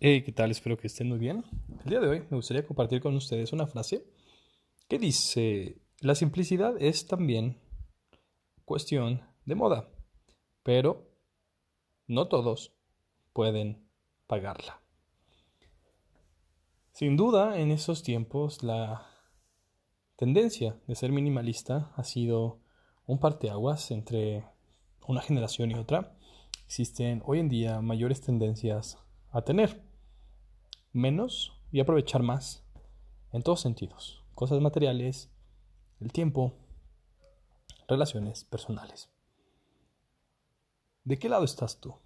Hey, ¿qué tal? Espero que estén muy bien. El día de hoy me gustaría compartir con ustedes una frase que dice, la simplicidad es también cuestión de moda, pero no todos pueden pagarla. Sin duda, en esos tiempos la tendencia de ser minimalista ha sido un parteaguas entre una generación y otra. Existen hoy en día mayores tendencias a tener menos y aprovechar más en todos sentidos. Cosas materiales, el tiempo, relaciones personales. ¿De qué lado estás tú?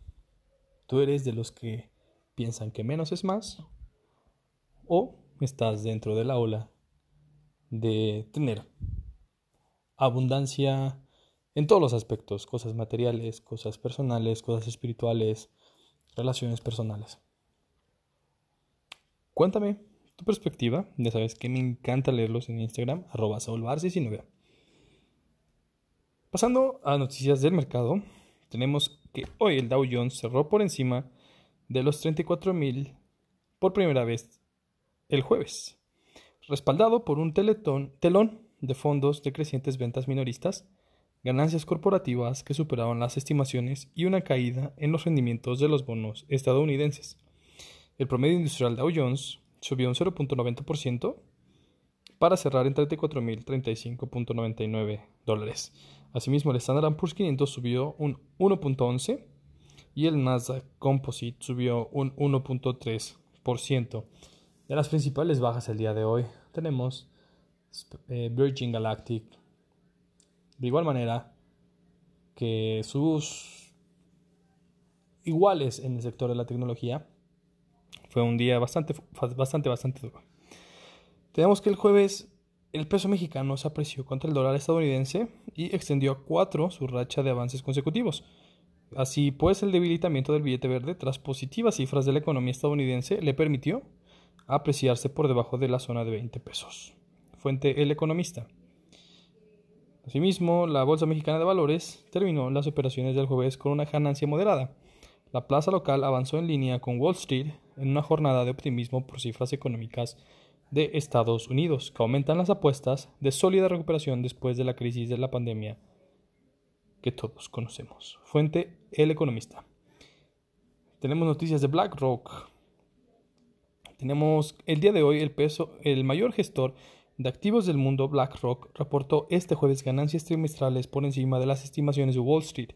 ¿Tú eres de los que piensan que menos es más? ¿O estás dentro de la ola de tener abundancia en todos los aspectos, cosas materiales, cosas personales, cosas espirituales, relaciones personales? Cuéntame tu perspectiva. Ya sabes que me encanta leerlos en Instagram, arroba saulbar19. Pasando a noticias del mercado, tenemos que hoy el Dow Jones cerró por encima de los 34.000 por primera vez el jueves, respaldado por un teletón, telón de fondos de crecientes ventas minoristas, ganancias corporativas que superaron las estimaciones y una caída en los rendimientos de los bonos estadounidenses. El promedio industrial Dow Jones subió un 0.90% para cerrar en 34.035.99 dólares. Asimismo, el Standard Poor's 500 subió un 1.11 y el Nasdaq Composite subió un 1.3%. De las principales bajas el día de hoy tenemos eh, Virgin Galactic. De igual manera que sus iguales en el sector de la tecnología, fue un día bastante, bastante, bastante duro. Tenemos que el jueves el peso mexicano se apreció contra el dólar estadounidense y extendió a cuatro su racha de avances consecutivos. Así pues, el debilitamiento del billete verde tras positivas cifras de la economía estadounidense le permitió apreciarse por debajo de la zona de 20 pesos. Fuente El Economista. Asimismo, la Bolsa Mexicana de Valores terminó las operaciones del jueves con una ganancia moderada. La plaza local avanzó en línea con Wall Street en una jornada de optimismo por cifras económicas de Estados Unidos, que aumentan las apuestas de sólida recuperación después de la crisis de la pandemia que todos conocemos. Fuente El Economista. Tenemos noticias de BlackRock. Tenemos el día de hoy el peso, el mayor gestor de activos del mundo, BlackRock, reportó este jueves ganancias trimestrales por encima de las estimaciones de Wall Street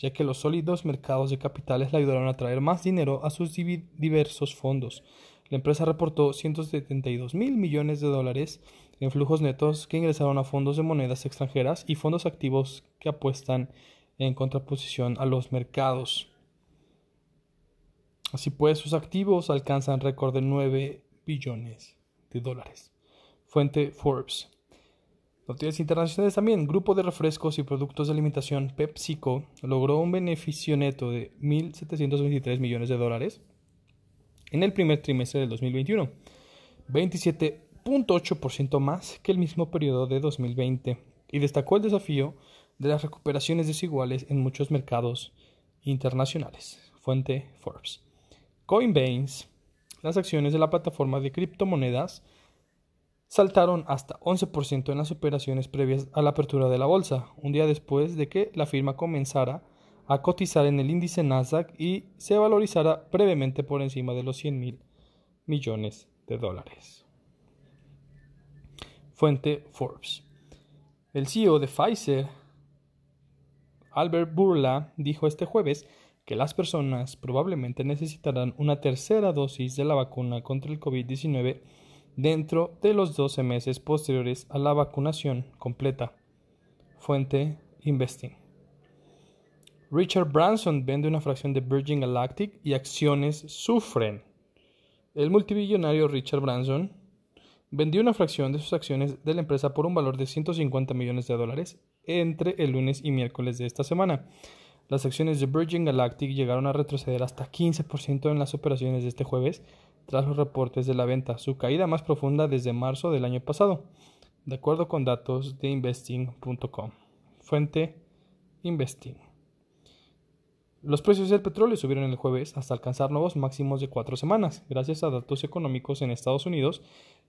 ya que los sólidos mercados de capitales le ayudaron a traer más dinero a sus diversos fondos. La empresa reportó 172 mil millones de dólares en flujos netos que ingresaron a fondos de monedas extranjeras y fondos activos que apuestan en contraposición a los mercados. Así pues, sus activos alcanzan récord de 9 billones de dólares. Fuente Forbes. Noticias internacionales también. Grupo de refrescos y productos de alimentación PepsiCo logró un beneficio neto de 1.723 millones de dólares en el primer trimestre del 2021, 27.8% más que el mismo periodo de 2020, y destacó el desafío de las recuperaciones desiguales en muchos mercados internacionales. Fuente Forbes. Coinbase, las acciones de la plataforma de criptomonedas, saltaron hasta 11% en las operaciones previas a la apertura de la bolsa, un día después de que la firma comenzara a cotizar en el índice Nasdaq y se valorizara brevemente por encima de los 100 mil millones de dólares. Fuente Forbes. El CEO de Pfizer, Albert Burla, dijo este jueves que las personas probablemente necesitarán una tercera dosis de la vacuna contra el COVID-19 dentro de los 12 meses posteriores a la vacunación completa. Fuente Investing. Richard Branson vende una fracción de Virgin Galactic y acciones sufren. El multibillonario Richard Branson vendió una fracción de sus acciones de la empresa por un valor de 150 millones de dólares entre el lunes y miércoles de esta semana. Las acciones de Virgin Galactic llegaron a retroceder hasta 15% en las operaciones de este jueves tras los reportes de la venta, su caída más profunda desde marzo del año pasado, de acuerdo con datos de investing.com. Fuente Investing. Los precios del petróleo subieron el jueves hasta alcanzar nuevos máximos de cuatro semanas, gracias a datos económicos en Estados Unidos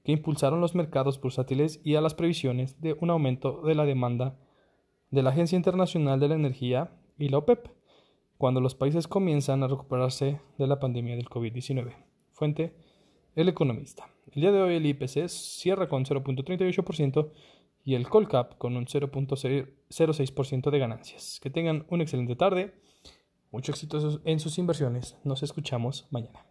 que impulsaron los mercados bursátiles y a las previsiones de un aumento de la demanda de la Agencia Internacional de la Energía y la OPEP, cuando los países comienzan a recuperarse de la pandemia del COVID-19. Fuente, El Economista. El día de hoy el IPC cierra con 0.38% y el Colcap con un 0.06% de ganancias. Que tengan una excelente tarde, mucho éxito en sus inversiones. Nos escuchamos mañana.